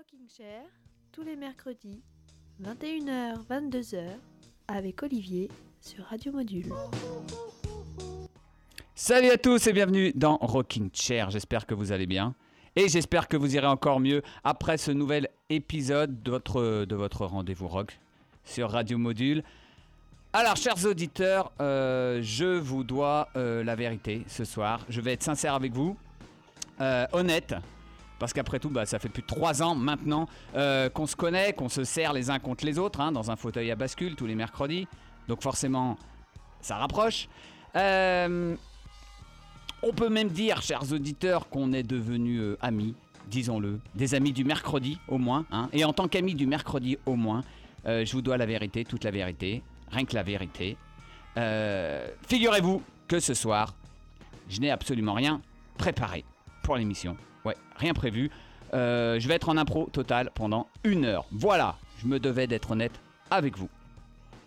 Rocking Chair, tous les mercredis, 21h, 22h, avec Olivier sur Radio Module. Salut à tous et bienvenue dans Rocking Chair. J'espère que vous allez bien. Et j'espère que vous irez encore mieux après ce nouvel épisode de votre, de votre rendez-vous rock sur Radio Module. Alors, chers auditeurs, euh, je vous dois euh, la vérité ce soir. Je vais être sincère avec vous, euh, honnête, parce qu'après tout, bah, ça fait plus de trois ans maintenant euh, qu'on se connaît, qu'on se sert les uns contre les autres, hein, dans un fauteuil à bascule tous les mercredis. Donc forcément, ça rapproche. Euh, on peut même dire, chers auditeurs, qu'on est devenus euh, amis, disons-le, des amis du mercredi au moins. hein. Et en tant qu'amis du mercredi au moins, je vous dois la vérité, toute la vérité, rien que la vérité. Figurez-vous que ce soir, je n'ai absolument rien préparé pour l'émission. Ouais, rien prévu. Euh, je vais être en impro total pendant une heure. Voilà, je me devais d'être honnête avec vous.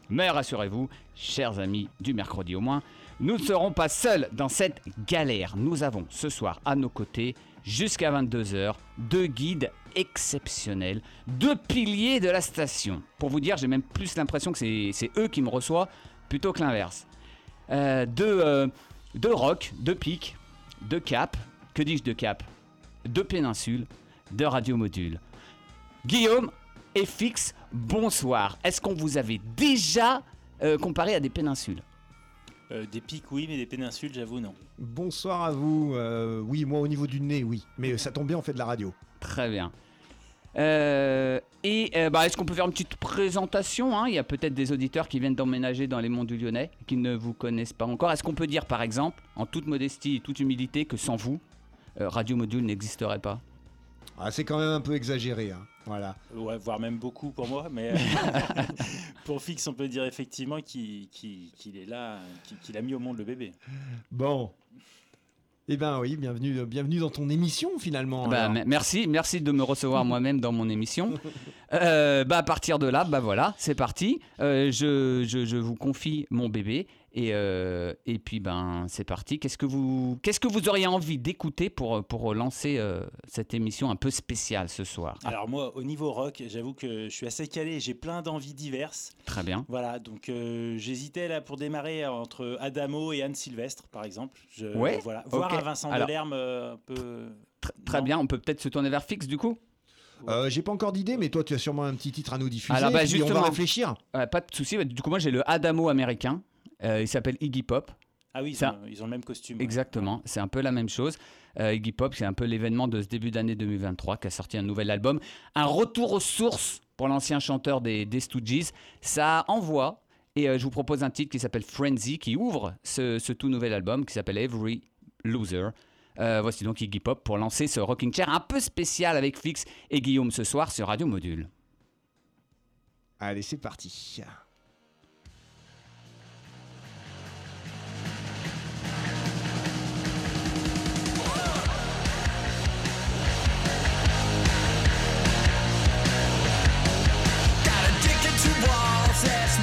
Mais rassurez-vous, chers amis du mercredi au moins, nous ne serons pas seuls dans cette galère. Nous avons ce soir à nos côtés, jusqu'à 22h, deux guides exceptionnels, deux piliers de la station. Pour vous dire, j'ai même plus l'impression que c'est eux qui me reçoivent plutôt que l'inverse. Euh, deux, euh, deux rock, deux pics, deux cap, que dis-je de cap Deux péninsules, deux radiomodules. Guillaume et Fix, bonsoir. Est-ce qu'on vous avait déjà euh, comparé à des péninsules? Euh, des pics, oui, mais des péninsules, j'avoue, non. Bonsoir à vous. Euh, oui, moi au niveau du nez, oui. Mais ça tombe bien, on fait de la radio. Très bien. Euh, et euh, bah, est-ce qu'on peut faire une petite présentation hein? Il y a peut-être des auditeurs qui viennent d'emménager dans les monts du Lyonnais, qui ne vous connaissent pas encore. Est-ce qu'on peut dire, par exemple, en toute modestie et toute humilité, que sans vous, Radio Module n'existerait pas Ah, c'est quand même un peu exagéré. hein. Voilà. Ouais, voire même beaucoup pour moi, mais euh, pour Fix, on peut dire effectivement qu'il est là, qu'il a mis au monde le bébé. Bon. Eh ben oui, bienvenue, bienvenue dans ton émission finalement. Bah, merci, merci de me recevoir moi-même dans mon émission. Euh, bah, à partir de là, bah voilà, c'est parti. Euh, je, je- je vous confie mon bébé et, euh, et puis ben c'est parti. Qu'est-ce que vous qu'est-ce que vous auriez envie d'écouter pour pour lancer euh, cette émission un peu spéciale ce soir? Alors moi, au niveau rock, j'avoue que je suis assez calé, j'ai plein d'envies diverses. Très bien. Voilà, donc euh, j'hésitais là pour démarrer entre Adamo et Anne Sylvestre, par exemple. Je, Ouais, voilà. Voir un Vincent Alors- Delerme euh, un peu... Tr- très Non. bien. On peut peut-être se tourner vers Fix du coup? Euh, J'ai pas encore d'idée, mais toi tu as sûrement un petit titre à nous diffuser. Alors, bah, et puis on va réfléchir. Pas de souci. Du coup moi j'ai le Adamo américain. Euh, il s'appelle Iggy Pop. Ah oui, ils, Ça- ont, ils ont le même costume. ouais. Exactement, c'est un peu la même chose. Euh, Iggy Pop, c'est un peu l'événement de ce début d'année 2023 qui a sorti un nouvel album. Un retour aux sources pour l'ancien chanteur des, des Stooges. Ça envoie. Et euh, je vous propose un titre qui s'appelle Frenzy, qui ouvre ce, ce tout nouvel album qui s'appelle Every Loser. Euh, voici donc Iggy Pop pour lancer ce rocking chair un peu spécial avec Fix et Guillaume ce soir sur Radio Module. Allez, c'est parti.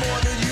More than you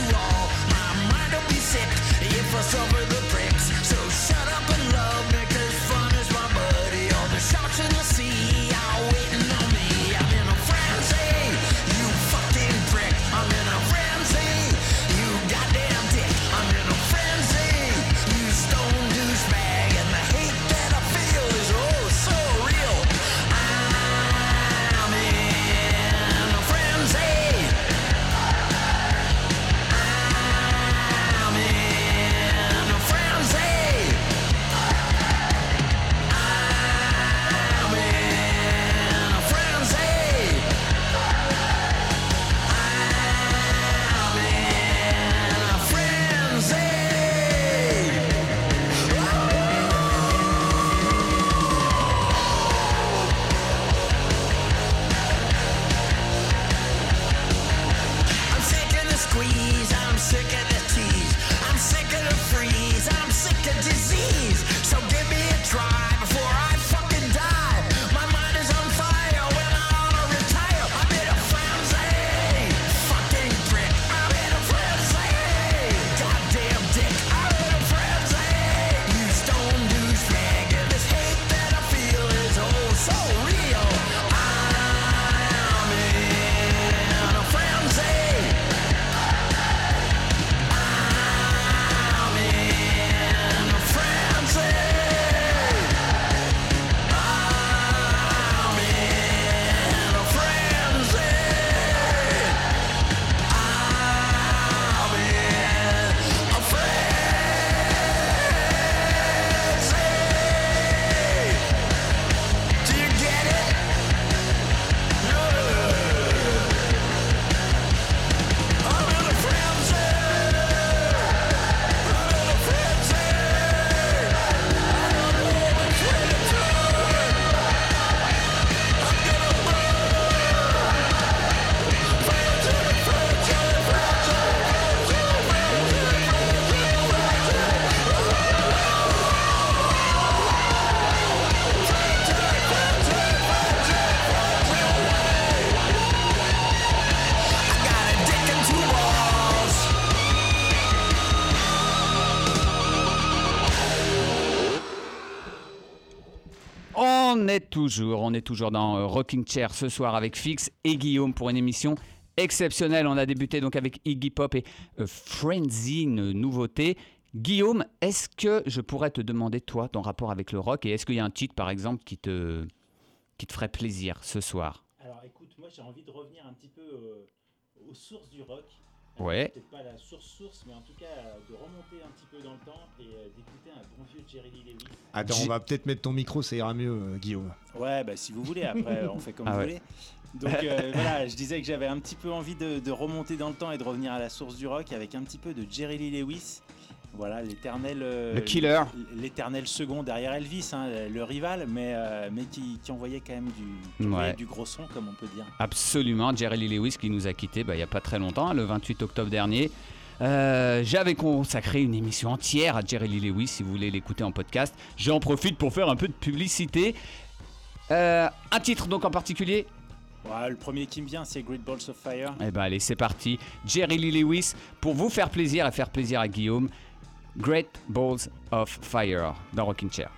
toujours, on est toujours dans euh, Rocking Chair ce soir avec Fix et Guillaume pour une émission exceptionnelle. On a débuté donc avec Iggy Pop et euh, Frenzy, une nouveauté. Guillaume, est-ce que je pourrais te demander toi ton rapport avec le rock et est-ce qu'il y a un titre par exemple qui te qui te ferait plaisir ce soir? Alors écoute, moi j'ai envie de revenir un petit peu euh, aux sources du rock. Ouais. Peut-être pas la source source, mais en tout cas euh, de remonter un petit peu dans le temps et euh, d'écouter un bon vieux Jerry Lee Lewis. Attends, on va peut-être mettre ton micro, ça ira mieux, euh, Guillaume. Ouais, bah si vous voulez, après on fait comme Ah vous ouais. voulez. Donc euh, voilà, je disais que j'avais un petit peu envie de, de remonter dans le temps et de revenir à la source du rock avec un petit peu de Jerry Lee Lewis. Voilà, l'éternel. euh, Le killer. L'éternel second derrière Elvis, hein, le rival, mais, euh, mais qui, qui envoyait quand même du, qui Ouais. envoyait du gros son, comme on peut dire. Absolument, Jerry Lee Lewis qui nous a quittés bah, il n'y a pas très longtemps, le 28 octobre dernier. Euh, J'avais consacré une émission entière à Jerry Lee Lewis si vous voulez l'écouter en podcast. J'en profite pour faire un peu de publicité. Euh, un titre donc en particulier Ouais, le premier qui me vient, c'est Great Balls of Fire. Eh ben allez, c'est parti. Jerry Lee Lewis pour vous faire plaisir et faire plaisir à Guillaume. Great Balls of Fire dans Rocking Chair.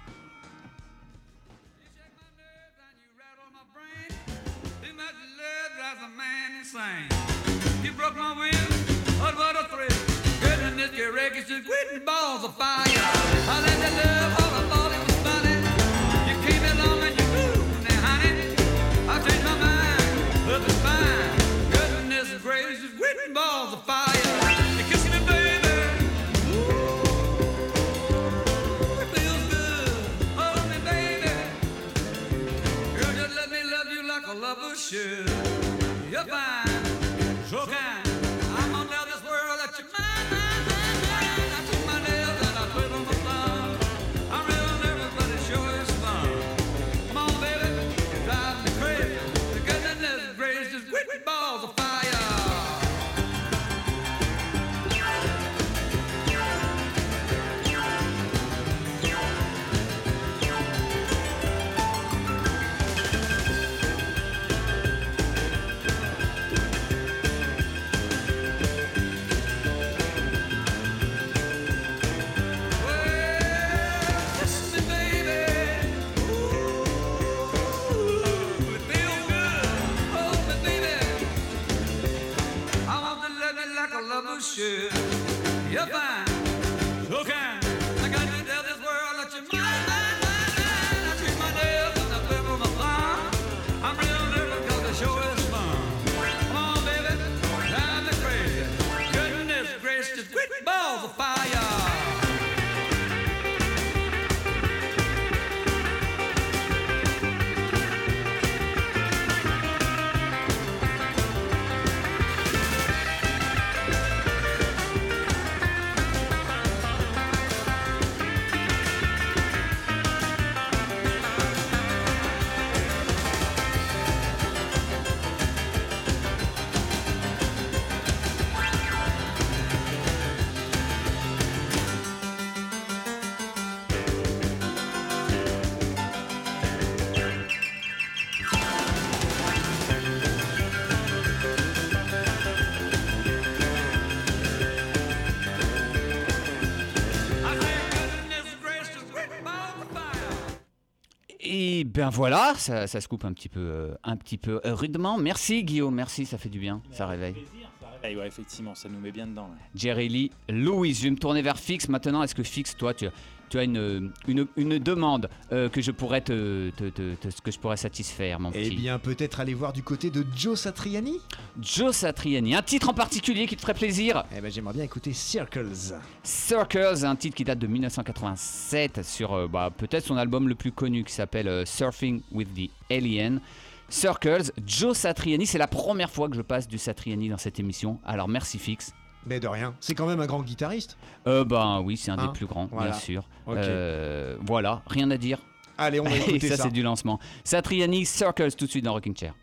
Should. Ben voilà, ça, ça se coupe un petit peu, euh, un petit peu euh, rudement. Merci Guillaume, merci, ça fait du bien, ça réveille. Ouais, effectivement, ça nous met bien dedans. ouais. Jerry Lee Louis. Je vais me tourner vers Fix maintenant. Est-ce que Fix, toi, tu, tu as une, une, une demande euh, que je pourrais te, te- te- te- que je pourrais satisfaire, mon Eh petit bien, peut-être aller voir du côté de Joe Satriani Joe Satriani. Un titre en particulier qui te ferait plaisir Eh ben, j'aimerais bien écouter Circles. Circles, un titre qui date de 1987 sur euh, bah, peut-être son album le plus connu qui s'appelle euh, Surfing with the Alien. Circles, Joe Satriani, c'est la première fois que je passe du Satriani dans cette émission. Alors merci Fix. Mais de rien, c'est quand même un grand guitariste. Euh, ben oui, c'est un Hein des plus grands, Voilà. bien sûr. Euh, voilà, rien à dire. Allez, on va écouter ça, ça. c'est du lancement. Satriani, Circles, tout de suite dans Rocking Chair.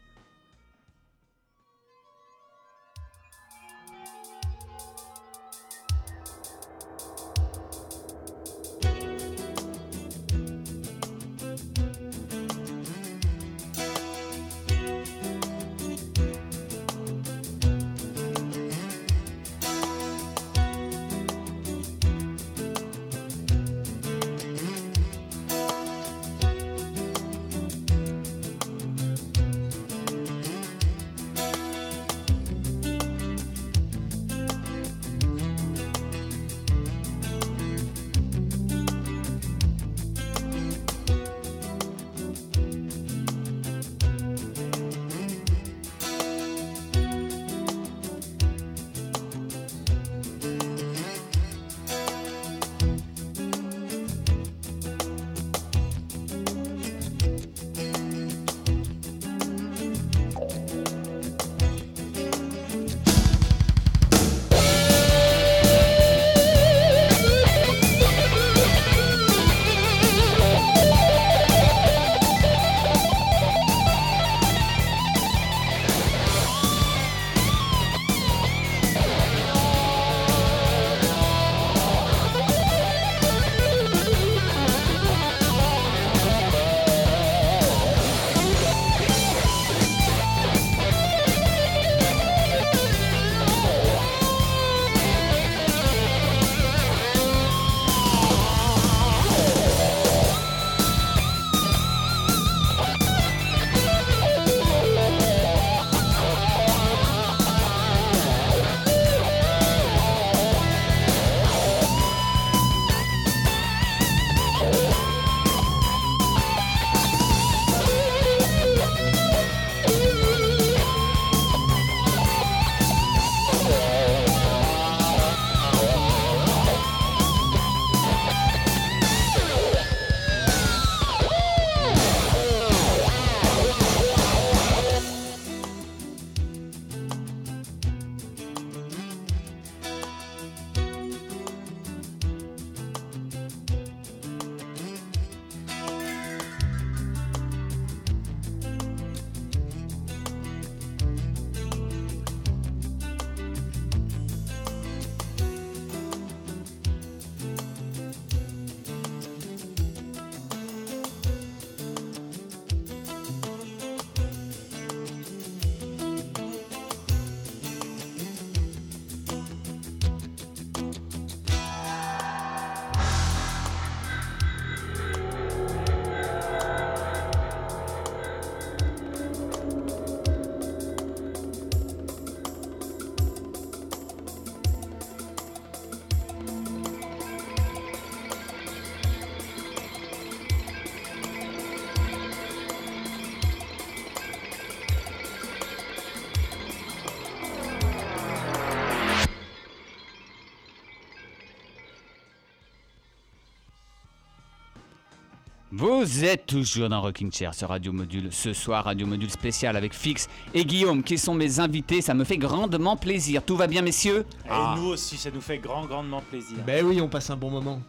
Vous êtes toujours dans Rocking Chair sur Radio Module. Ce soir, Radio Module spécial avec Fix et Guillaume qui sont mes invités. Ça me fait grandement plaisir. Tout va bien, messieurs Et nous aussi, ça nous fait grand, grandement plaisir. Ben oui, on passe un bon moment.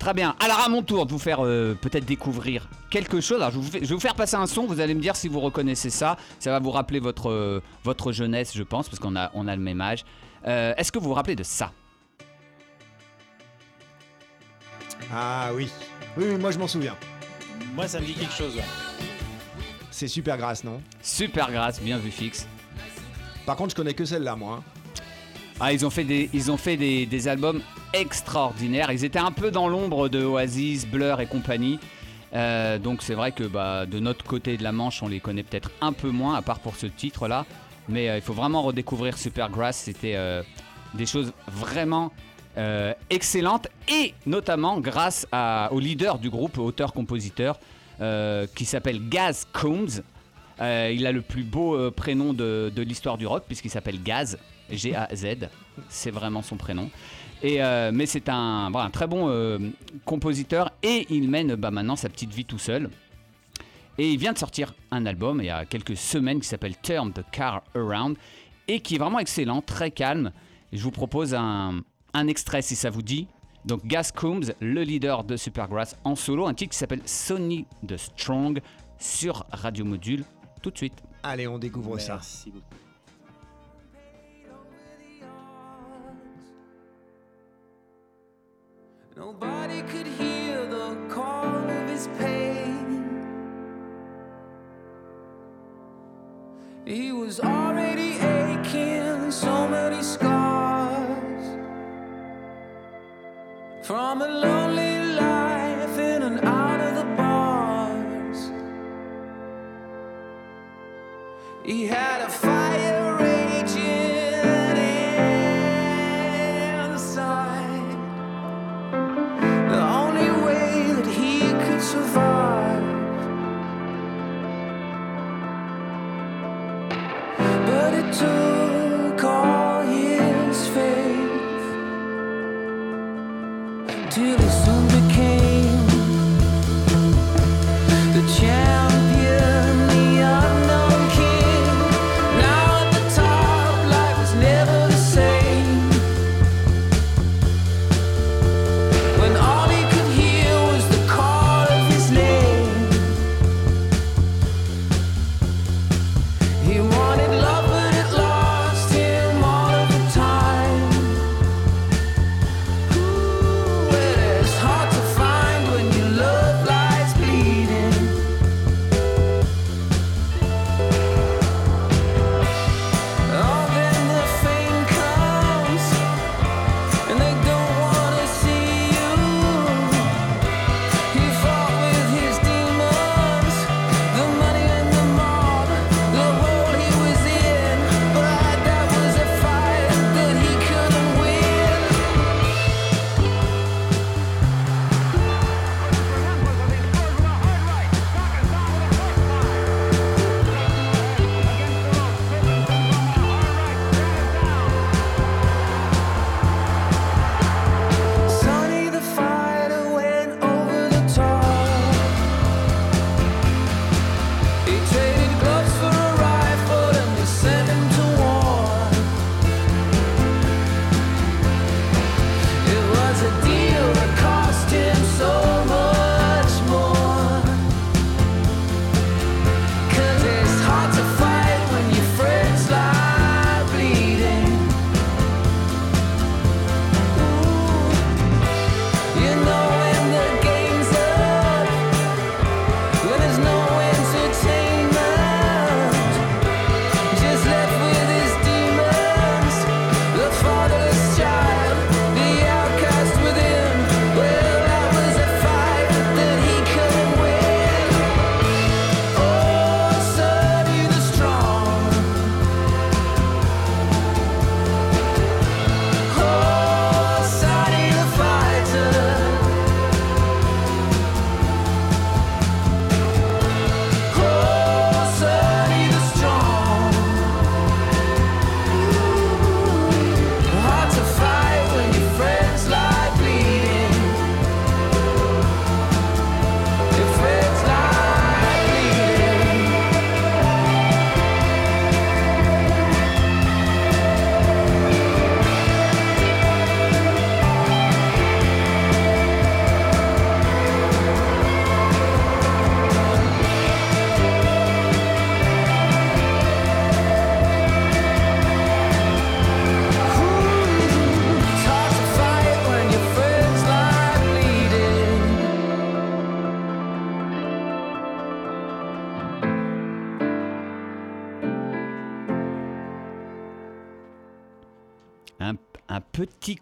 Très bien. Alors, à mon tour de vous faire euh, peut-être découvrir quelque chose. Alors, je, vous fais- je vais vous faire passer un son. Vous allez me dire si vous reconnaissez ça. Ça va vous rappeler votre, euh, votre jeunesse, je pense, parce qu'on a, on a le même âge. Euh, Est-ce que vous vous rappelez de ça? Ah oui. Oui, oui, moi je m'en souviens. Moi, ça me dit quelque chose. ouais. C'est super grasse, non? Super grâce, bien vu, Fix. Par contre, je connais que celle-là, moi. hein. Ah, ils ont fait des, ils ont fait des, des albums extraordinaires. Ils étaient un peu dans l'ombre de Oasis, Blur et compagnie. Euh, donc c'est vrai que bah, de notre côté de la Manche, on les connaît peut-être un peu moins, à part pour ce titre-là. Mais euh, il faut vraiment redécouvrir Supergrass. C'était euh, des choses vraiment euh, excellentes. Et notamment grâce au leader du groupe, auteur-compositeur, euh, qui s'appelle Gaz Combs. Euh, il a le plus beau prénom de, l'histoire du rock, puisqu'il s'appelle Gaz. G-A-Z, c'est vraiment son prénom. Mais c'est un, très bon compositeur et il mène bah, maintenant sa petite vie tout seul. Et il vient de sortir un album il y a quelques semaines qui s'appelle Turn the Car Around et qui est vraiment excellent, très calme. Je vous propose un, un extrait si ça vous dit. Donc Gas Coombs, le leader de Supergrass en solo, un titre qui s'appelle Sony the Strong sur Radio Module tout de suite. Allez, on découvre ça. Merci beaucoup. Nobody could hear the call of his pain. He was already aching, so many scars from a lonely life in and out of the bars. He had a fire raging inside. The only way that he could survive. But it took till it's on the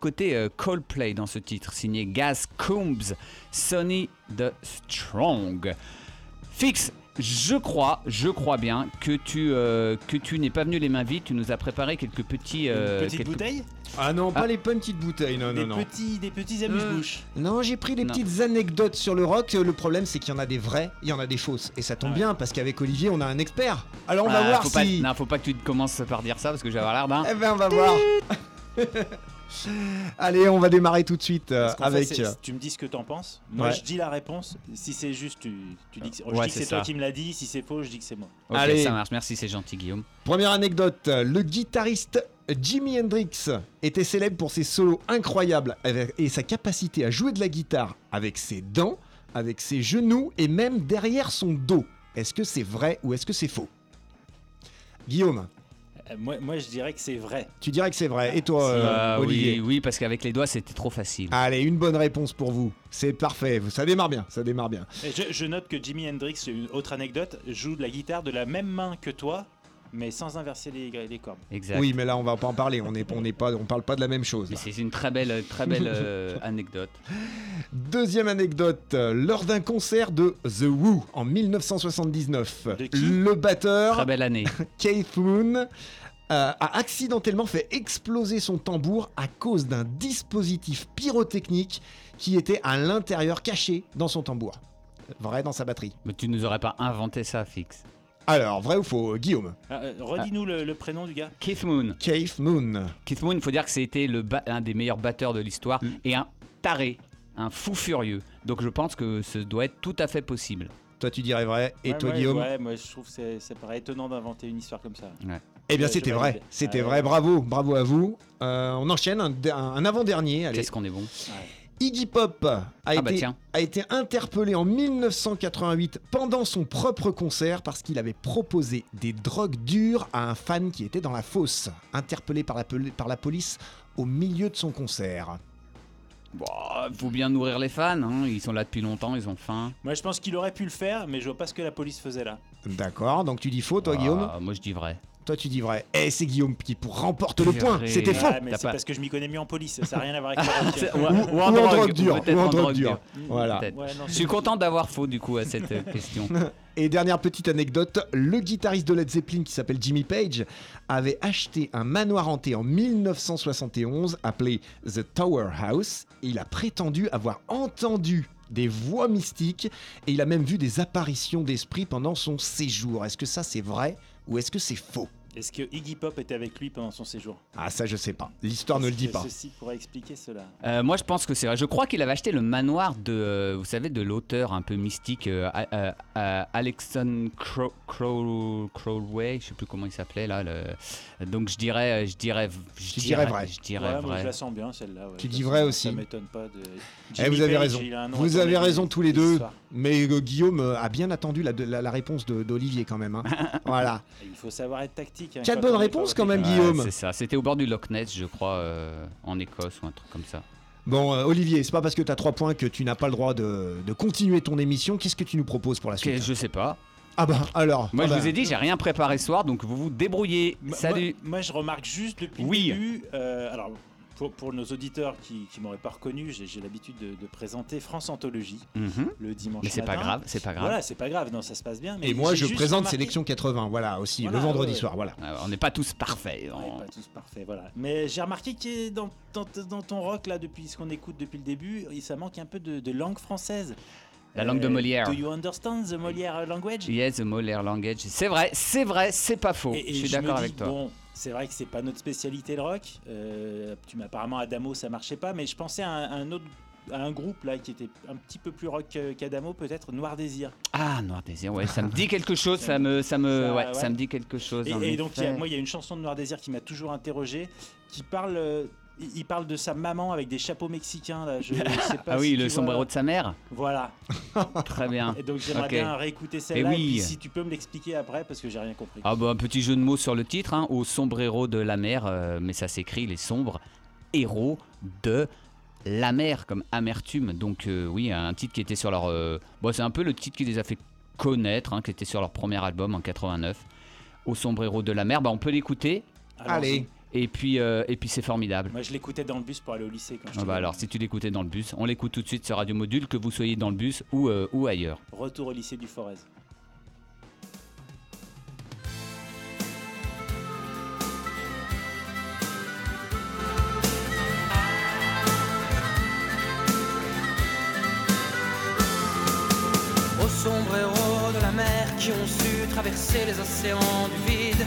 côté euh, Coldplay dans ce titre, signé Gaz Coombs, Sonny the Strong. Fix, je crois, je crois bien que tu, euh, que tu n'es pas venu les mains vides, tu nous as préparé quelques petits... euh, Une petite quelques- bouteille Ah non, pas Ah. les petites bouteilles, non, des, non, non. petits, des petits amuse-bouches. Non, j'ai pris des Non. petites anecdotes sur le rock. Le problème, c'est qu'il y en a des vraies, il y en a des fausses. Et ça tombe Ah ouais. bien, parce qu'avec Olivier, on a un expert. Alors on va Ah, voir faut si... Pas, non, faut pas que tu commences par dire ça parce que je vais avoir l'air d'un... Eh ben, on va voir. Allez, on va démarrer tout de suite euh, fait, avec... c'est- tu me dis ce que t'en penses. Moi, Ouais. je dis la réponse. Si c'est juste, tu, tu dis que, c'est- je Ouais, toi qui me l'as dit. Si c'est faux, je dis que c'est moi. Ok, Allez. ça marche, merci, c'est gentil Guillaume. Première anecdote, le guitariste Jimi Hendrix était célèbre pour ses solos incroyables et sa capacité à jouer de la guitare avec ses dents, avec ses genoux et même derrière son dos. Est-ce que c'est vrai ou est-ce que c'est faux? Guillaume, Euh, moi, moi, je dirais que c'est vrai. tu dirais que c'est vrai. Et toi, euh, Euh, Olivier oui, oui, parce qu'avec les doigts c'était trop facile. Allez, une bonne réponse pour vous. C'est parfait. Ça démarre bien. Ça démarre bien. Et Je, je note que Jimi Hendrix, une autre anecdote, joue de la guitare de la même main que toi, mais sans inverser les, les cordes. Exact. Oui, mais là, on va pas en parler. On n'est on n'est pas, on parle pas de la même chose. C'est une très belle, très belle euh, anecdote. Deuxième anecdote, euh, lors d'un concert de The Who en 1979, De qui le batteur Très belle année. Keith Moon euh, a accidentellement fait exploser son tambour à cause d'un dispositif pyrotechnique qui était à l'intérieur caché dans son tambour. Vrai dans sa batterie. Mais tu nous aurais pas inventé ça, fixe. Alors, vrai ou faux, Guillaume Ah, euh, Redis-nous le, le prénom du gars. Keith Moon. Keith Moon. Keith Moon, il faut dire que c'était un des meilleurs batteurs de l'histoire Mm. et un taré, un fou furieux. Donc je pense que ce doit être tout à fait possible. Toi, tu dirais vrai. Et Ouais, toi, ouais, Guillaume Ouais, moi je trouve que c'est- ça paraît étonnant d'inventer une histoire comme ça. Eh bien, c'était vrai. C'était Ouais, vrai. ouais. Bravo. Bravo à vous. Euh, on enchaîne un, un- avant-dernier. Qu'est-ce qu'on est bon Iggy Pop a, Ah bah été, a été interpellé en 1988 pendant son propre concert parce qu'il avait proposé des drogues dures à un fan qui était dans la fosse. Interpellé par la, poli- par la police au milieu de son concert. Bon, faut bien nourrir les fans, hein. ils sont là depuis longtemps, ils ont faim. Moi je pense qu'il aurait pu le faire, mais je vois pas ce que la police faisait là. D'accord, donc tu dis faux, toi, Ah, Guillaume? Moi je dis vrai. Toi, tu dis vrai. Et c'est Guillaume qui pour remporte le point. C'était faux. T'as c'est pas- parce que je m'y connais mieux en police, ça n'a rien à voir avec le rock. Ou, Ou en drogue dure, ou en en drogue dure. Voilà. Ouais, non, Je suis content d'avoir faux du coup à cette euh, question. Et dernière petite anecdote, le guitariste de Led Zeppelin qui s'appelle Jimmy Page avait acheté un manoir hanté en 1971 appelé The Tower House. Et il a prétendu avoir entendu des voix mystiques et il a même vu des apparitions d'esprits pendant son séjour. Est-ce que ça c'est vrai? Ou est-ce que c'est faux? Est-ce que Iggy Pop était avec lui pendant son séjour? Ah ça je sais pas. L'histoire ne le dit pas. Ceci pourrait expliquer cela? Euh, moi, je pense que c'est vrai. Je crois qu'il avait acheté le manoir de, euh, vous savez, de l'auteur un peu mystique, euh, A- euh, euh, Alexon Crow, Crow- Crowley, je sais plus comment il s'appelait là. le- Donc je dirais, je dirais, je dirais vrai. Je dirais Ouais, moi, vrai. je la sens bien celle-là. ouais. Tu dis vrai ça- aussi. Ça m'étonne pas de. Eh, vous avez Page, raison. Vous avez raison tous les deux. Mais euh, Guillaume a bien attendu la, la- la réponse d'Olivier quand même. hein. voilà. Il faut savoir être tactique. Hein, Quatre bonnes réponses quand même. Guillaume. c'est ça. C'était au bord du Loch Ness, je crois, euh, en Écosse ou un truc comme ça. Bon, euh, Olivier, c'est pas parce que tu as 3 points que tu n'as pas le droit de, de continuer ton émission. Qu'est-ce que tu nous proposes pour la suite je sais pas. Ah bah alors. Moi, ah je bah, vous ai dit, j'ai rien préparé ce soir, donc vous vous débrouillez. Salut. Moi, moi, je remarque juste depuis Oui. le début. euh, alors, pour, pour nos auditeurs qui ne m'auraient pas reconnu, j'ai l'habitude de, de présenter France Anthologie Mhm. le dimanche Mais c'est pas grave, c'est pas grave. Voilà, c'est pas grave. Non, ça se passe bien. Mais Et moi, je présente remarqué- Sélection 80, voilà, aussi, Voilà, le vendredi ouais. soir, voilà. Euh, on n'est pas tous parfaits. On n'est pas tous parfaits, voilà. Mais j'ai remarqué que dans, dans, dans ton rock, là, depuis ce qu'on écoute depuis le début, ça manque un peu de, de langue française. La langue de Molière. Do you understand the Molière language? Yes, the Moller language. C'est vrai, c'est vrai, c'est pas faux. Et- et je suis d'accord dis, avec toi. Bon, c'est vrai que c'est pas notre spécialité le rock. Euh, tu m'as apparemment Adamo, ça marchait pas, mais je pensais à un, à un autre à un groupe là qui était un petit peu plus rock que- qu'Adamo, peut-être Noir Désir. Ah, Noir Désir, ouais, ça me dit quelque chose, ça me, ça me, Ça, ouais, ouais. ça me dit quelque chose. Et, donc, a- moi, il y a une chanson de Noir Désir qui m'a toujours interrogé, qui parle. Il parle de sa maman avec des chapeaux mexicains là. Je sais pas Ah oui, si le sombrero vois. de sa mère. Voilà. Très bien. Et donc j'aimerais bien réécouter celle-là. Eh Et oui. puis si tu peux me l'expliquer après parce que j'ai rien compris. Ah bah un petit jeu de mots sur le titre, hein, au sombrero de la mer, euh, mais ça s'écrit les sombres héros de la mer comme amertume. Donc euh, oui, un titre qui était sur leur, euh, bon c'est un peu le titre qui les a fait connaître, hein, qui était sur leur premier album en 89. Au sombrero de la mer, bah on peut l'écouter. Allez. Et puis, euh, et puis c'est formidable. Moi, je l'écoutais dans le bus pour aller au lycée quand Ah j'étais bah alors, si tu l'écoutais dans le bus, on l'écoute tout de suite sur Radio Module, que vous soyez dans le bus ou, euh, ou ailleurs. Retour au lycée du Forez. Aux sombres héros de la mer qui ont su traverser les océans du vide.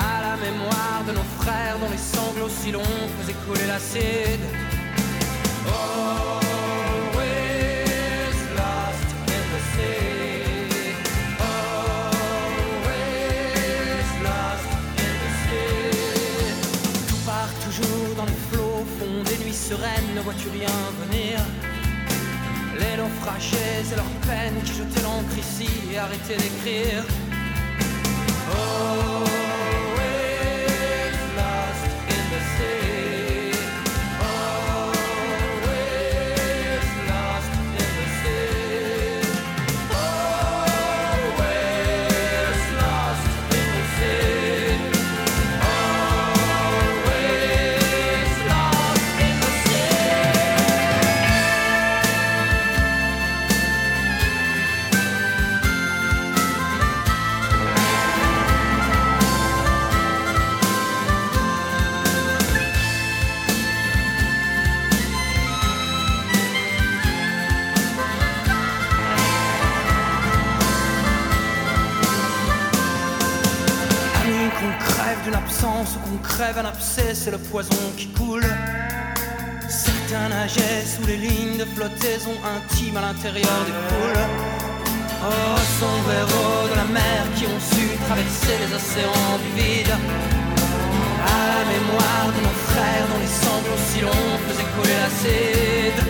À la mémoire de nos frères dont les sanglots si longs faisaient couler l'acide. Always lost in the sea. Always sea. Tout part toujours dans les flots, font des nuits sereines, ne vois-tu rien venir? Les naufragés et leurs peines qui jetaient l'encre ici et arrêtaient d'écrire. Always absence ou qu'on crève un abcès, c'est le poison qui coule. Certains nageaient sous les lignes de flottaison intime à l'intérieur des poules. Oh, sombres héros de la mer qui ont su traverser les océans du vide. À la mémoire de nos frères dont les sanglots si longs faisaient couler l'acide.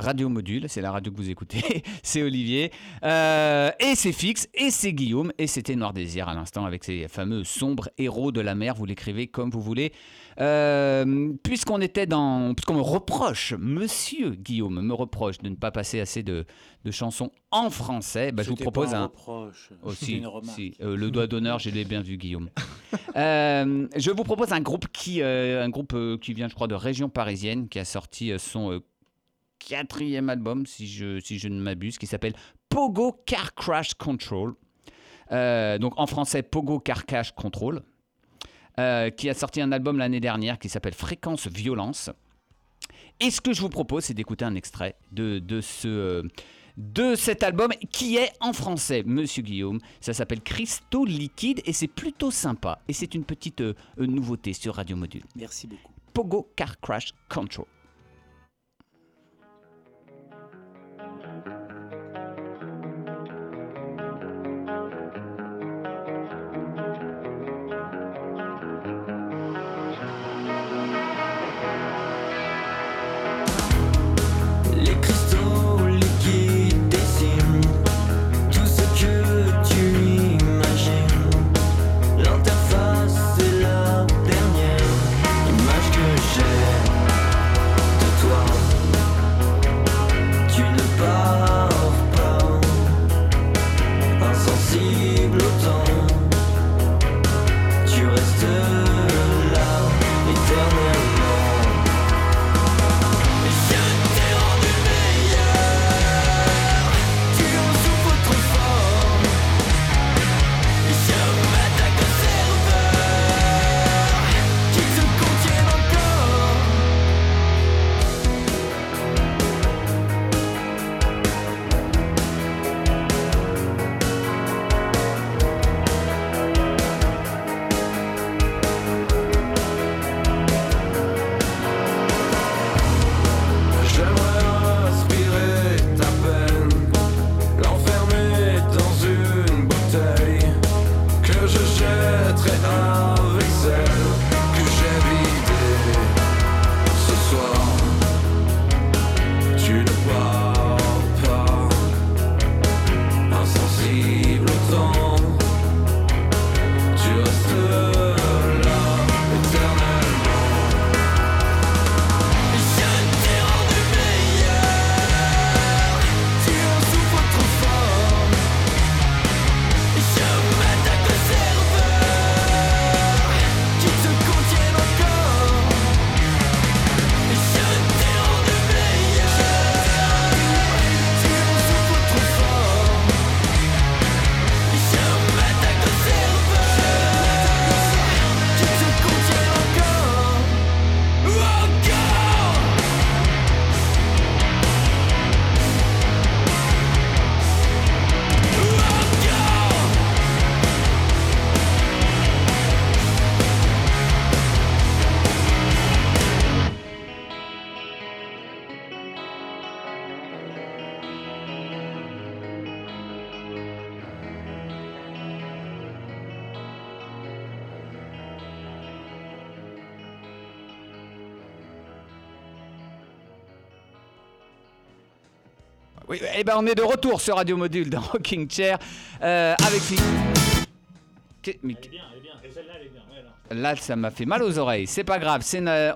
Radio Module, c'est la radio que vous écoutez, c'est Olivier, Euh, et c'est Fix, et c'est Guillaume, et c'était Noir Désir à l'instant avec ces fameux sombres héros de la mer, vous l'écrivez comme vous voulez. Euh, puisqu'on était dans... Puisqu'on me reproche, monsieur Guillaume me reproche de ne pas passer assez de, de chansons en français, bah, je vous propose pas un un... reproche, Oh, c'était si, une remarque. si. Euh, le doigt d'honneur, je l'ai bien vu, Guillaume. Je vous propose un groupe qui, un groupe qui vient, je crois, de région parisienne, qui a sorti son quatrième album, si je, si je ne m'abuse, qui s'appelle Pogo Car Crash Control. Euh, donc en français, Pogo Car Crash Control. euh, qui a sorti un album l'année dernière qui s'appelle Fréquence Violence. Et ce que je vous propose, c'est d'écouter un extrait de, de ce, euh, de cet album qui est en français, Monsieur Guillaume. Ça s'appelle Cristaux Liquide et c'est plutôt sympa. Et c'est une petite euh, nouveauté sur Radio Module. Merci beaucoup. Pogo Car Crash Control. Ben on est de retour sur Radio Module dans Rocking Chair euh, avec bien, elle est bien. Et celle-là, elle est bien. Là, ça m'a fait mal aux oreilles. C'est pas grave.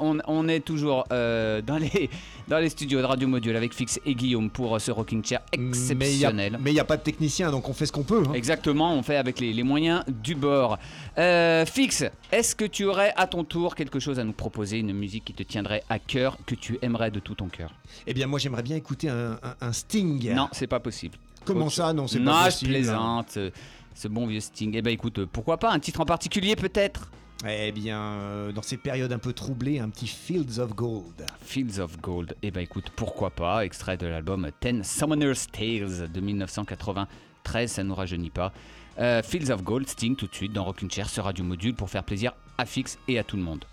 On, on est toujours euh, dans, les, dans les studios de Radio Module avec Fix et Guillaume pour euh, ce Rocking Chair exceptionnel. Mais il n'y a pas de technicien, donc on fait ce qu'on peut. hein. Exactement, on fait avec les, les moyens du bord. Euh, Fix, est-ce que tu aurais à ton tour quelque chose à nous proposer, une musique qui te tiendrait à cœur, que tu aimerais de tout ton cœur? Eh bien, moi, j'aimerais bien écouter un, un- un Sting. Non, c'est pas possible. Comment Autre ça? Non, c'est Non, pas je possible. plaisante. euh, Ce bon vieux Sting. Eh ben écoute, pourquoi pas un titre en particulier peut-être? Eh bien, euh, dans ces périodes un peu troublées, un petit Fields of Gold. Fields of Gold. Eh ben écoute, pourquoi pas Extrait de l'album Ten Summoner's Tales de 1993, ça nous rajeunit pas. Euh, Fields of Gold, Sting tout de suite dans Rockin' Chair sur Radio Module pour faire plaisir à Fix et à tout le monde.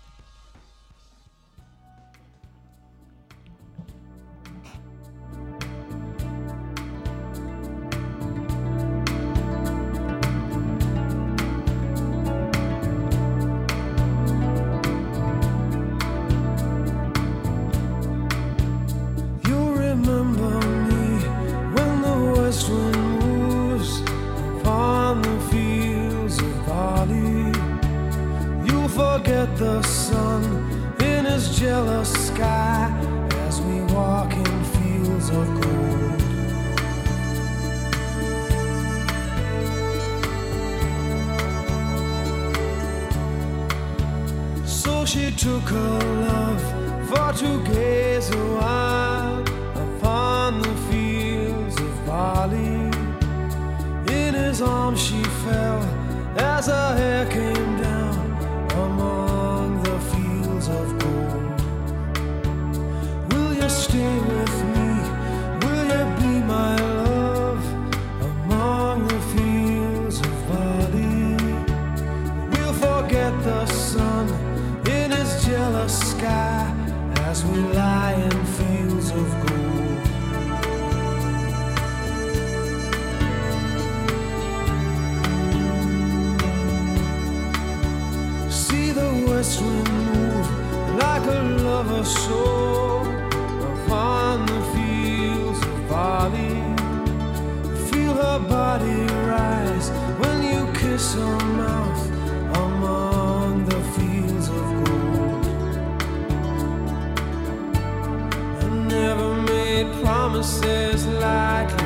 Promises lightly,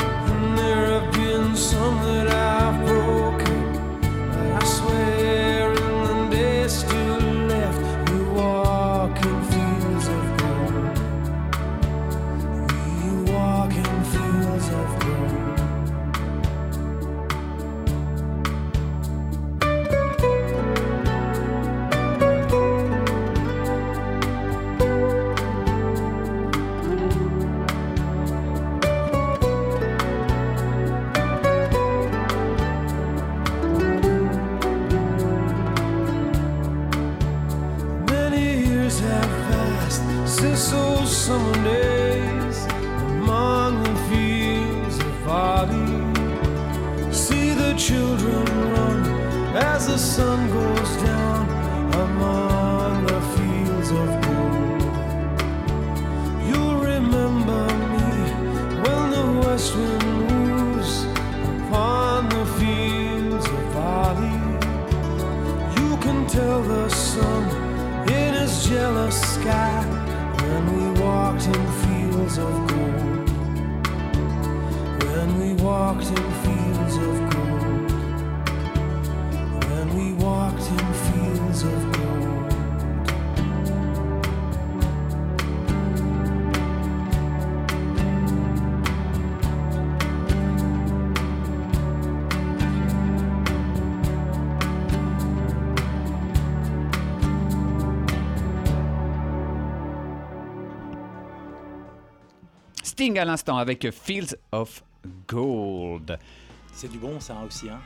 and there have been some that I've Sting à l'instant avec Fields of Gold. C'est du bon, ça aussi. Hein.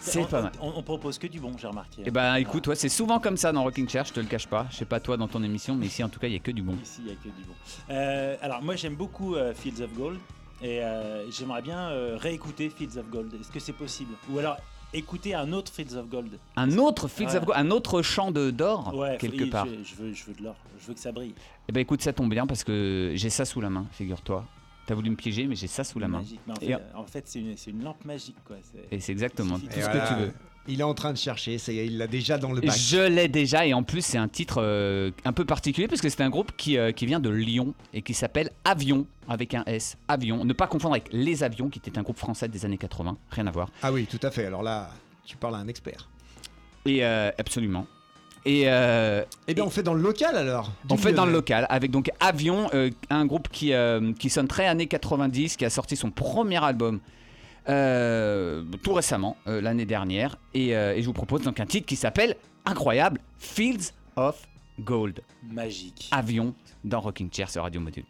C'est pas mal. On, on propose que du bon, j'ai remarqué. Eh ben écoute, ouais, c'est souvent comme ça dans Rocking Chair, je te le cache pas. Je sais pas toi dans ton émission, mais ici en tout cas il y a que du bon. Ici, il n'y a que du bon. Euh, alors, moi, j'aime beaucoup euh, Fields of Gold. Et euh, j'aimerais bien réécouter Fields of Gold. Est-ce que c'est possible? Ou alors écouter un autre Fields of Gold. Un autre Fields Ouais. of Gold, un autre champ d'or Ouais, quelque part. Je, je veux, je veux de l'or. Je veux que ça brille. Eh ben écoute, ça tombe bien parce que j'ai ça sous la main, figure-toi. T'as voulu me piéger, mais j'ai ça sous la main. Magique. Mais en fait, hop. en fait, c'est une, lampe magique. Quoi. Et c'est exactement Il tout suffit ce que tu veux. Il est en train de chercher, ça y est, il l'a déjà dans le bac. Je l'ai déjà et en plus c'est un titre euh, un peu particulier parce que c'est un groupe qui, euh, qui vient de Lyon et qui s'appelle Avion avec un S. Avion. Ne pas confondre avec Les Avions qui était un groupe français des années 80. Rien à voir. Ah oui, tout à fait. Alors là, tu parles à un expert. Et euh, absolument. Et euh, Eh bien, on fait dans le local alors. on fait dans le local avec donc Avion, euh, un groupe qui, euh, qui sonne très années 90, qui a sorti son premier album euh, tout récemment, euh, l'année dernière. Et, euh, et je vous propose donc un titre qui s'appelle Incroyable Fields of Gold. Magique. Avion dans Rocking Chair sur Radio Module.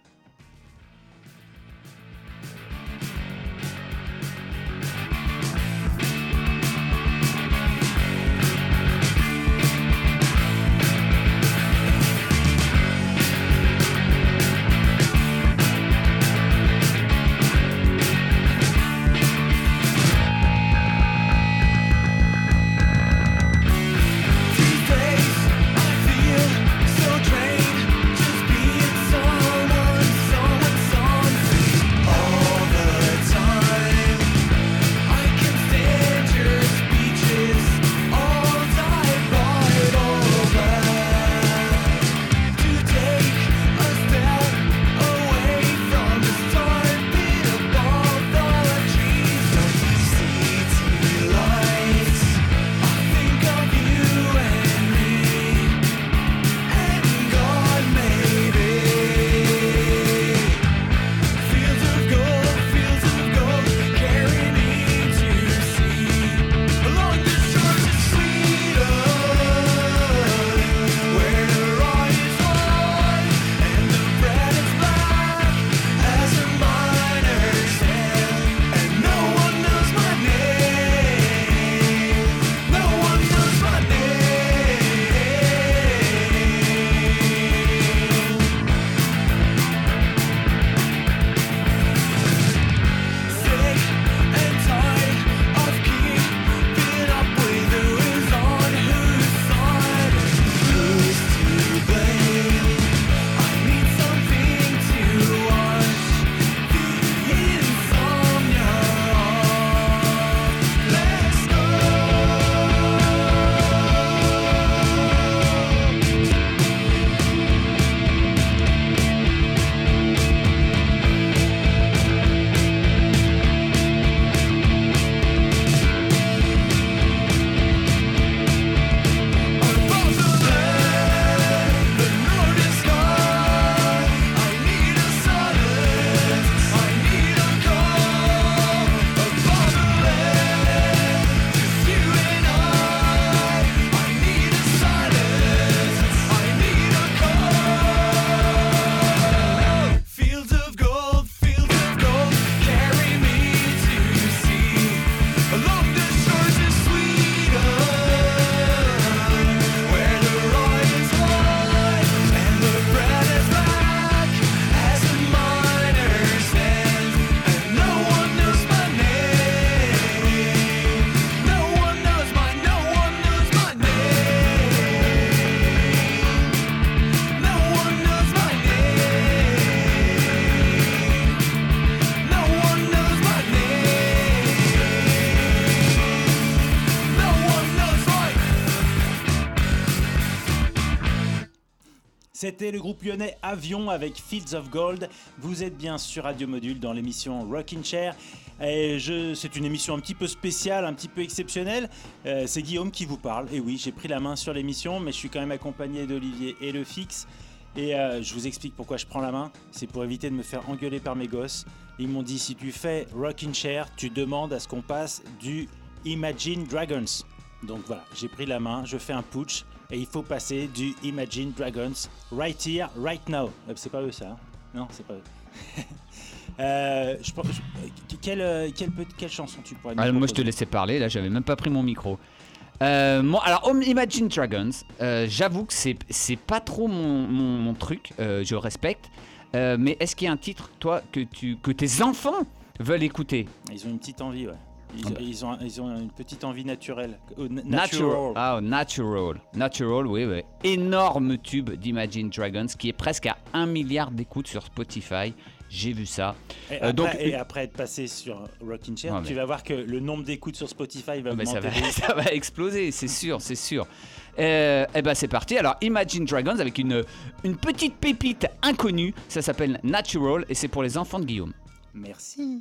Le groupe lyonnais Avion avec Fields of Gold. Vous êtes bien sur Radio Module dans l'émission Rockin' Chair. Et je, c'est une émission un petit peu spéciale, un petit peu exceptionnelle. Euh, c'est Guillaume qui vous parle. Et oui, j'ai pris la main sur l'émission, mais je suis quand même accompagné d'Olivier et le fixe. Et euh, je vous explique pourquoi je prends la main. C'est pour éviter de me faire engueuler par mes gosses. Ils m'ont dit si tu fais Rockin' Chair, tu demandes à ce qu'on passe du Imagine Dragons. Donc voilà, j'ai pris la main, je fais un putsch et il faut passer du Imagine Dragons right here, right now. Euh, C'est pas eux ça hein Non, c'est pas eux. Euh, je, pense- je- quelle, euh, quelle, quelle chanson tu pourrais Ah, moi, je te laissais parler. Là, j'avais même pas pris mon micro. Euh, alors, Imagine Dragons, euh, j'avoue que c'est c'est pas trop mon, mon- mon truc. je respecte. Mais est-ce qu'il y a un titre, toi, que, tu, que tes enfants veulent écouter? Ils ont une petite envie, ouais. Ils, Ah bah. ils ont, ils ont une petite envie naturelle. Euh, na- Natural. Ah, Natural. Natural, oui, oui. Énorme tube d'Imagine Dragons qui est presque à 1 milliard d'écoutes sur Spotify. j'ai vu ça. Et, Euh, après, donc, et une- après être passé sur Rockin' Chair, Ouais, mais- tu vas voir que le nombre d'écoutes sur Spotify va ça augmenter. va, ça va exploser, c'est sûr, c'est sûr. Euh, et ben c'est parti. Alors Imagine Dragons avec une, une petite pépite inconnue. Ça s'appelle Natural et c'est pour les enfants de Guillaume. Merci.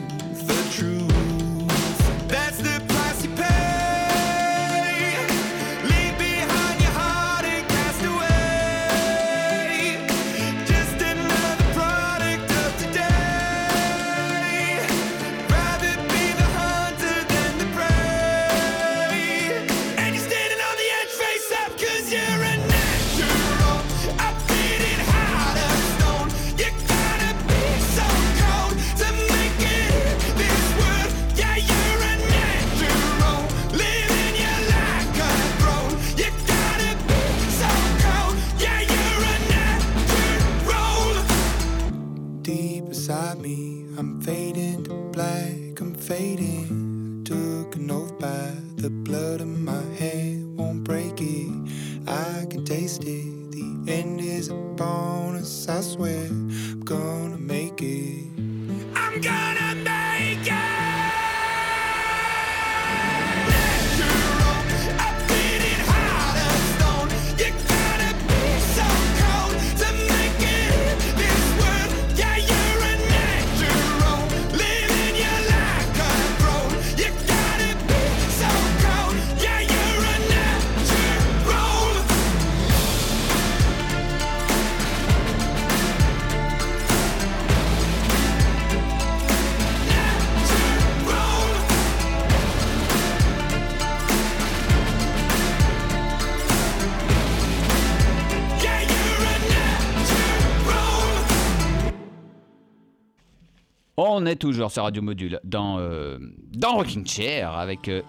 toujours sur Radio Module dans, euh, dans Rocking Chair avec euh,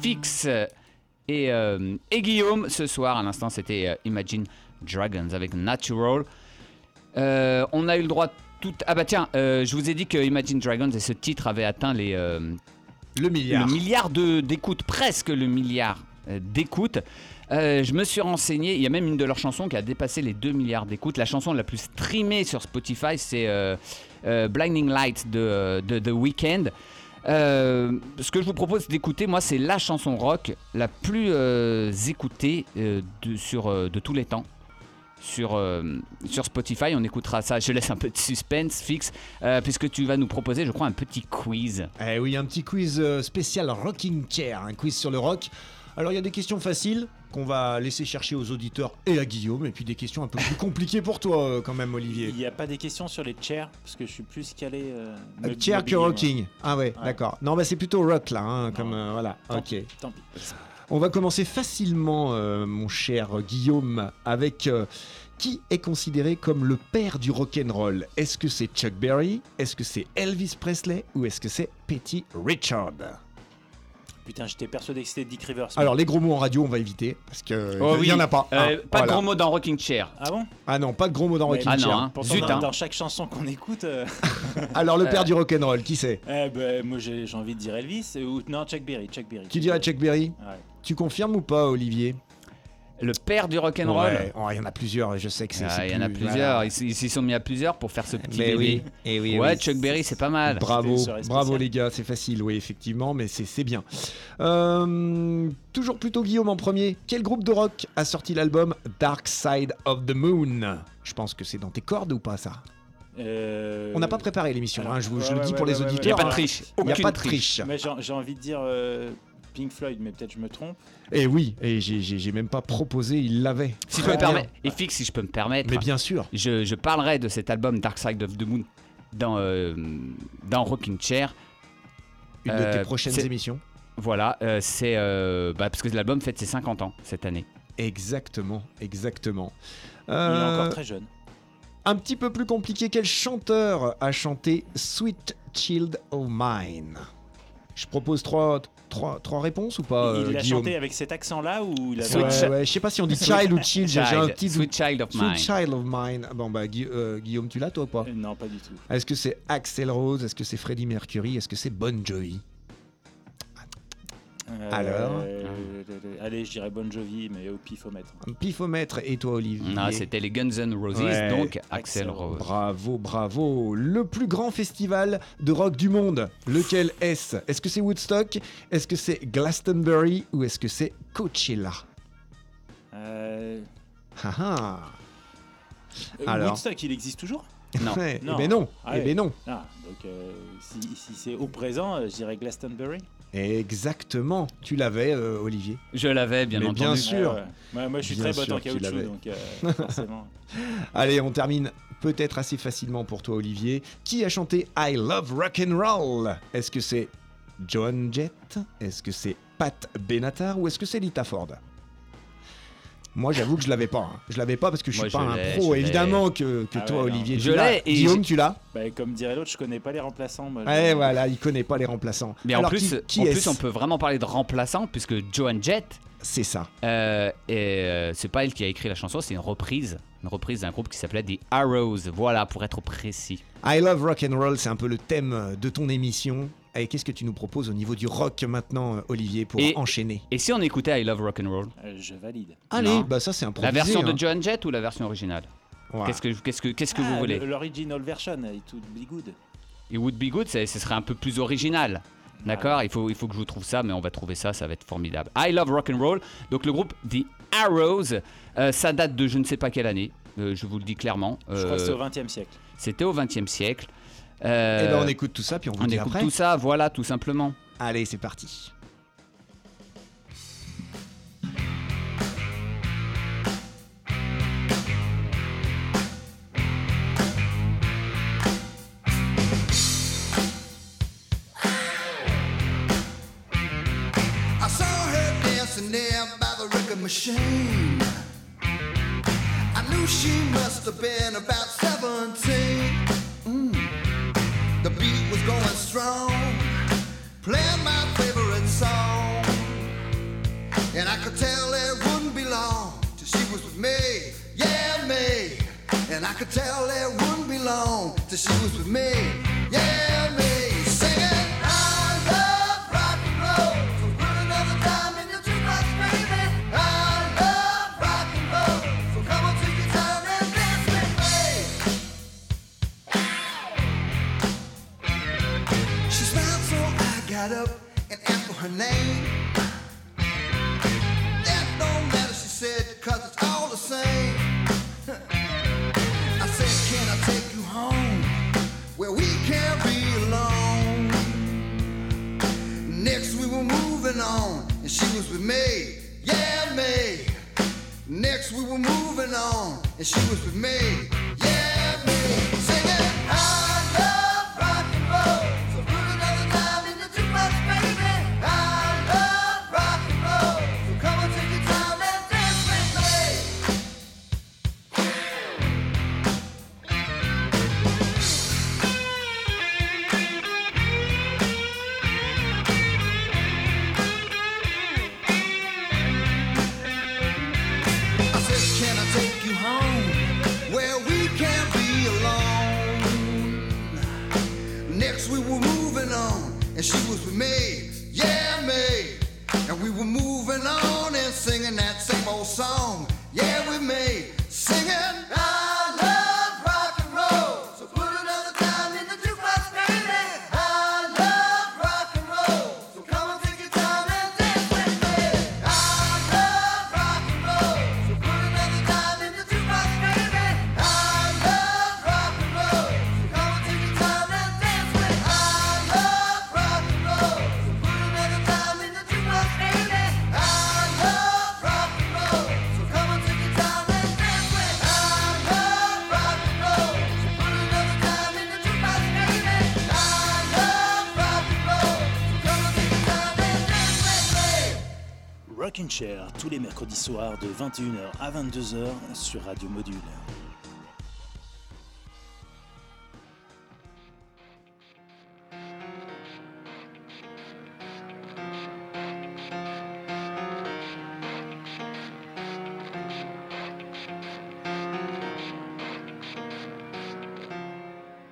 Fix et, euh, et Guillaume. Ce soir, à l'instant, c'était Imagine Dragons avec Natural. On a eu le droit tout. Ah bah tiens, je vous ai dit que Imagine Dragons et ce titre avait atteint les, Le milliard. le milliard d'écoutes, presque le milliard d'écoutes. Euh, je me suis renseigné, il y a même une de leurs chansons qui a dépassé les 2 milliards d'écoutes. La chanson la plus streamée sur Spotify, c'est euh, euh, Blinding Light de, de The Weeknd. Euh, ce que je vous propose d'écouter, moi, c'est la chanson rock la plus euh, écoutée de, sur, de tous les temps. Sur, sur Spotify, on écoutera ça. Je laisse un peu de suspense fixe, puisque tu vas nous proposer, je crois, un petit quiz. Eh oui, un petit quiz spécial Rocking Chair, un quiz sur le rock. Alors il y a des questions faciles qu'on va laisser chercher aux auditeurs et à Guillaume, et puis des questions un peu plus compliquées pour toi euh, quand même Olivier. Il n'y a pas des questions sur les chairs parce que je suis plus calé. Euh, mob- chair que rocking. Ah ouais, Ouais. d'accord. Non, bah c'est plutôt rock là, hein, comme euh, voilà. Tant Ok. pis, Tant pis. On va commencer facilement, euh, mon cher Guillaume, avec euh, qui est considéré comme le père du rock'n'roll? Est-ce que c'est Chuck Berry? Est-ce que c'est Elvis Presley? Ou est-ce que c'est Petty Richard? Putain, j'étais persuadé que c'était Dick Rivers. Alors les gros mots en radio, on va éviter parce que Oh il oui. y en a pas. Euh, Ah, pas de gros mots dans Rocking Chair. Ah bon? Ah non, pas de gros mots dans Mais- Rocking Ah non, Chair. hein. Pourtant, Zut, dans, hein. dans chaque chanson qu'on écoute. euh, Alors le père Euh. du rock'n'roll, qui c'est? Eh ben, moi j'ai j'ai envie de dire Elvis ou non Chuck Berry. Chuck Berry. Qui dirait Chuck Berry? Ouais. Tu confirmes ou pas, Olivier? Le père du rock'n'roll. Ouais, oh, Il y en a plusieurs, je sais que c'est. Ah, il y en a plus- plusieurs. voilà. Ils s'y sont mis à plusieurs pour faire ce petit Mais bébé. oui, et oui, ouais, oui. Chuck Berry, c'est pas mal. Bravo, bravo les gars, c'est facile, oui, effectivement, mais c'est c'est bien. Euh, toujours plutôt Guillaume en premier. Quel groupe de rock a sorti l'album Dark Side of the Moon? Je pense que c'est dans tes cordes ou pas ça? Euh, On n'a pas préparé l'émission, hein, je, vous- je ouais, le dis ouais, pour ouais, les ouais, ouais, Il n'y a auditeurs. pas de triche. Il n'y a pas de triche. Mais j'ai j'ai envie de dire euh, Pink Floyd, mais peut-être je me trompe. Et oui, et j'ai- même pas proposé, il l'avait. Si je me et fixe, si je peux me permettre, Mais bien sûr. je, je parlerai de cet album Dark Side of the Moon dans, euh, dans Rocking Chair. Une de Euh, tes prochaines c'est- émissions. Voilà, euh, c'est euh, bah, parce que l'album fête ses 50 ans cette année. Exactement, exactement. Il est Euh, encore très jeune. Un petit peu plus compliqué, quel chanteur a chanté Sweet Child of Mine? Je propose trois, trois, trois réponses ou pas, il euh, l'a Guillaume chanté avec cet accent-là ou il avait Sweet Ouais, Child- ouais, je sais pas si on dit child ou child, j'ai j'ai un Child, petit doute. Sweet Child of Sweet Mine. Child of Mine. Ah Bon bah Gui- euh, Guillaume, tu l'as toi ou pas Euh, Non, pas du tout. Est-ce que c'est Axel Rose? Est-ce que c'est Freddie Mercury? Est-ce que c'est Bon Jovi? Euh, Alors euh, Allez, je dirais Bon Jovi, mais au pifomètre. Pifomètre et toi Olivier Non, c'était les Guns N' Roses, Ouais. donc Axel Axel Rose. Bravo, bravo. Le plus grand festival de rock du monde, lequel est-ce? Est-ce que c'est Woodstock? Est-ce que c'est Glastonbury? Ou est-ce que c'est Coachella? Euh, Ah ah. euh, Alors. Woodstock, il existe toujours? Non. Eh ben non, Ah eh ben non. Ah, donc euh, si, si c'est au présent, euh, je dirais Glastonbury. Exactement. Tu l'avais, euh, Olivier. Je l'avais, bien Mais entendu. bien sûr. Ouais, ouais. Ouais, moi, je suis Bien très botte sûr en caoutchouc, l'avais. donc euh, forcément. Allez, on termine peut-être assez facilement pour toi, Olivier. Qui a chanté I Love Rock and Roll? Est-ce que c'est Joan Jett? Est-ce que c'est Pat Benatar? Ou est-ce que c'est Lita Ford? Moi, j'avoue que je l'avais pas. hein. Je l'avais pas parce que je suis Moi, pas je un pro. Évidemment que, que Ah toi, ouais. Olivier, tu Je l'as. l'ai et Guillaume, tu l'as Bah, comme dirait l'autre, je connais pas les remplaçants. moi, Ouais, voilà, il connaît pas les remplaçants. Mais en Alors, plus, qui, qui en plus, on peut vraiment parler de remplaçant, puisque Joan Jett, C'est ça. euh, et, euh, c'est pas elle qui a écrit la chanson, c'est une reprise. Une reprise d'un groupe qui s'appelait The Arrows. Voilà, pour être précis. I Love Rock and Roll, c'est un peu le thème de ton émission. Et qu'est-ce que tu nous proposes au niveau du rock maintenant, euh, Olivier, pour Et- enchaîner? Et si on écoutait I Love Rock'n'Roll Euh, je valide. Allez, Non. bah ça c'est improvisé. La version hein. de Joan Jett ou la version originale? Ouais. Qu'est-ce que, qu'est-ce que, qu'est-ce que Ah, vous voulez? le- L'original version, it would be good. It Would Be Good, ce serait un peu plus original. D'accord? Il, faut, il faut que je vous trouve ça, mais on va trouver ça, ça va être formidable. I Love Rock'n'Roll, donc le groupe The Arrows, euh, ça date de je ne sais pas quelle année, euh, je vous le dis clairement. Je crois que c'est au 20 e siècle. C'était au XXe siècle. Eh Euh, ben on écoute tout ça, puis on vous on dit écoute après. tout ça, voilà, tout simplement. Allez, c'est parti. I saw her dancing there by the record machine. I knew she must have been about 17. Going strong, playing my favorite song. And I could tell it wouldn't be long till she was with me, yeah, me. And I could tell it wouldn't be long till she was with me, yeah, me. Got up and asked for her name. That don't matter, she said, cause it's all the same. I said, Can I take you home where we can't be alone? Next, we were moving on, and she was with me, yeah, me. Next, we were moving on, and she was with me, and she was Mercredis soirs de 21h à 22h sur Radio Module.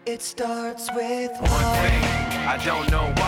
It starts with One thing, I don't know why.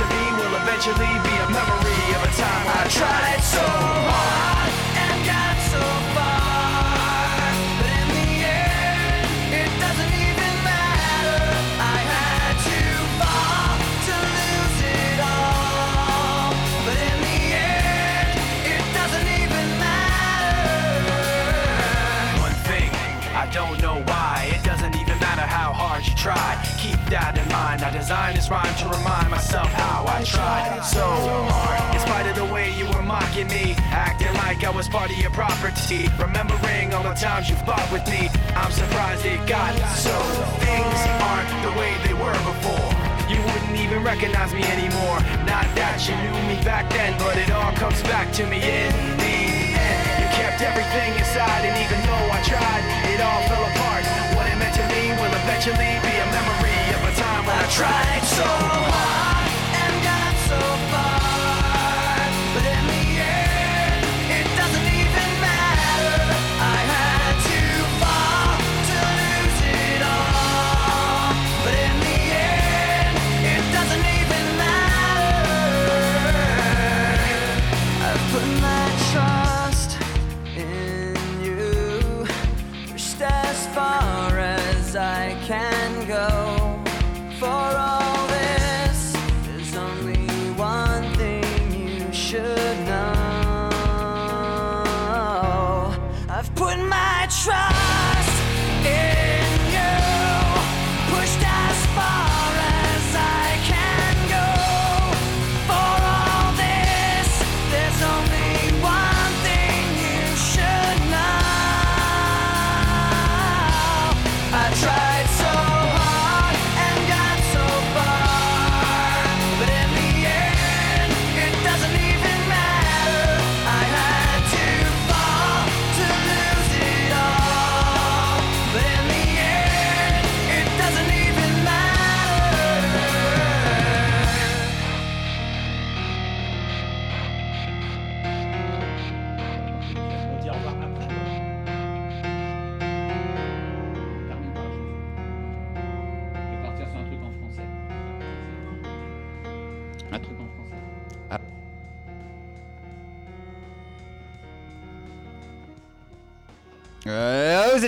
To be will eventually be a memory of a time I tried so hard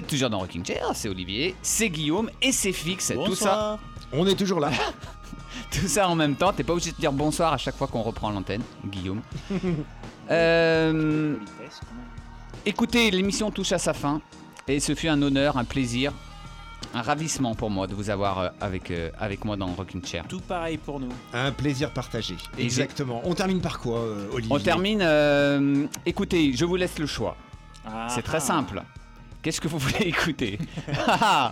êtes toujours dans Rocking Chair, c'est Olivier, c'est Guillaume et c'est Fix. Tout ça, Bonsoir. On est toujours là. tout ça en même temps. T'es pas obligé de dire bonsoir à chaque fois qu'on reprend l'antenne, Guillaume. Euh. Écoutez, l'émission touche à sa fin et ce fut un honneur, un plaisir, un ravissement pour moi de vous avoir euh, avec, euh, avec moi dans Rocking Chair. Tout pareil pour nous. Un plaisir partagé. Exactement. On termine par quoi, Olivier? On termine. euh, écoutez, je vous laisse le choix. Ah, C'est très ah. Qu'est-ce que vous voulez écouter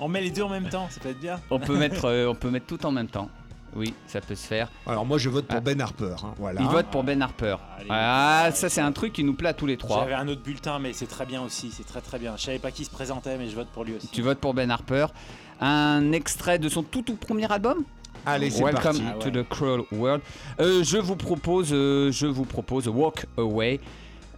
On met les deux en même temps, ça peut être bien. on, peut mettre, euh, on peut mettre tout en même temps. Oui, ça peut se faire. Alors moi je vote pour Ah. Ben Harper. hein, Voilà. Il vote pour Ben Harper. Allez. Ah, ça c'est un truc qui nous plaît à tous les trois. J'avais un autre bulletin, mais c'est très bien aussi. C'est très très bien. Je savais pas qui se présentait, mais je vote pour lui aussi. Tu votes pour Ben Harper. Un extrait de son tout tout premier album? Allez, c'est Welcome parti. Ah to ouais. the Cruel World. Euh, je vous propose, euh, je vous propose Walk Away.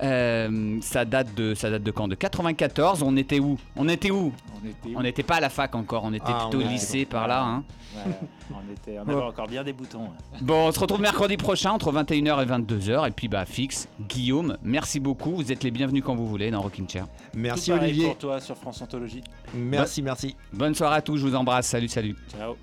Euh, ça date de, ça date de quand? De 94. On était où? On était où? On était. On n'était pas à la fac encore. On était Ah, plutôt au était- lycée par là. hein. Ouais, on était. On avait encore bien des boutons. Bon, on se retrouve mercredi prochain entre 21h et 22h. Et puis bah fixe. Guillaume, merci beaucoup. Vous êtes les bienvenus quand vous voulez dans Rocking Chair. Merci Olivier. pour toi sur France Anthologie. Merci, merci. Bonne soirée à tous. Je vous embrasse. Salut, salut. Ciao.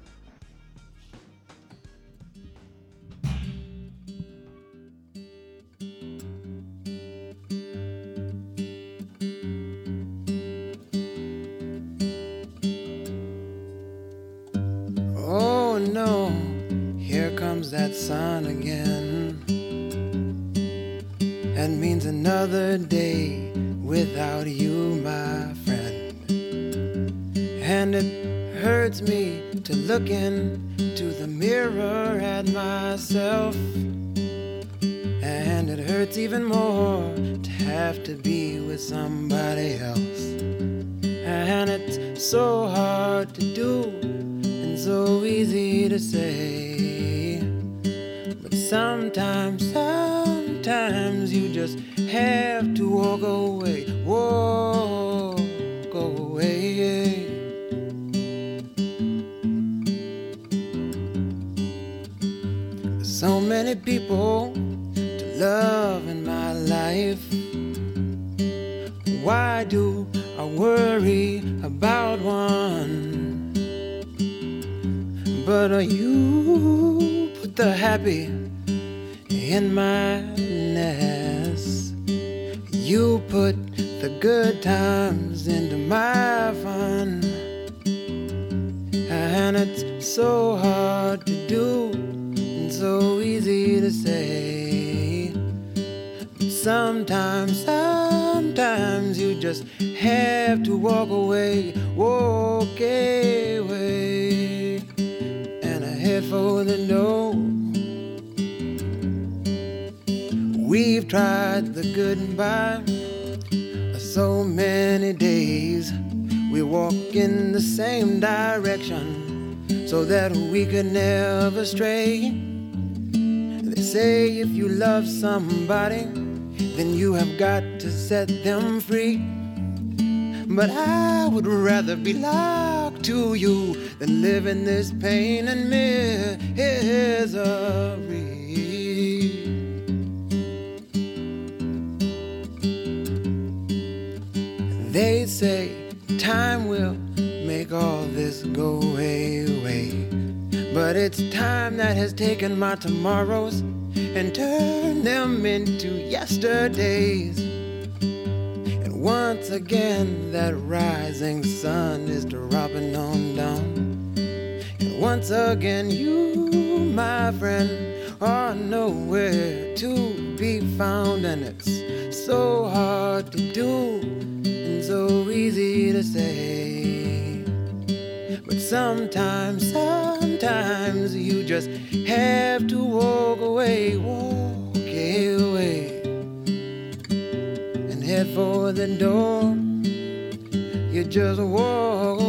So many days. We walk in the same direction so that we could never stray. They say if you love somebody, then you have got to set them free. But I would rather be locked to you than live in this pain and misery. They say time will make all this go away. But it's time that has taken my tomorrows and turned them into yesterdays. And once again, that rising sun is dropping on down. And once again, you, my friend, are nowhere to be found. And it's so hard to do so easy to say. But sometimes, sometimes you just have to walk away, walk away, and head for the door. You just walk away.